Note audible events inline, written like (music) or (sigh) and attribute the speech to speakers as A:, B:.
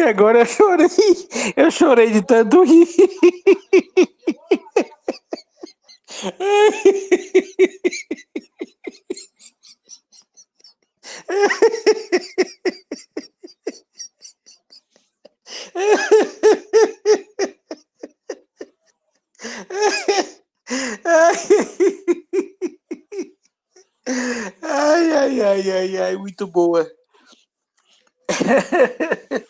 A: Ai, agora eu chorei. Eu chorei de tanto rir. Ai, ai, ai, ai, ai, muito boa. (laughs)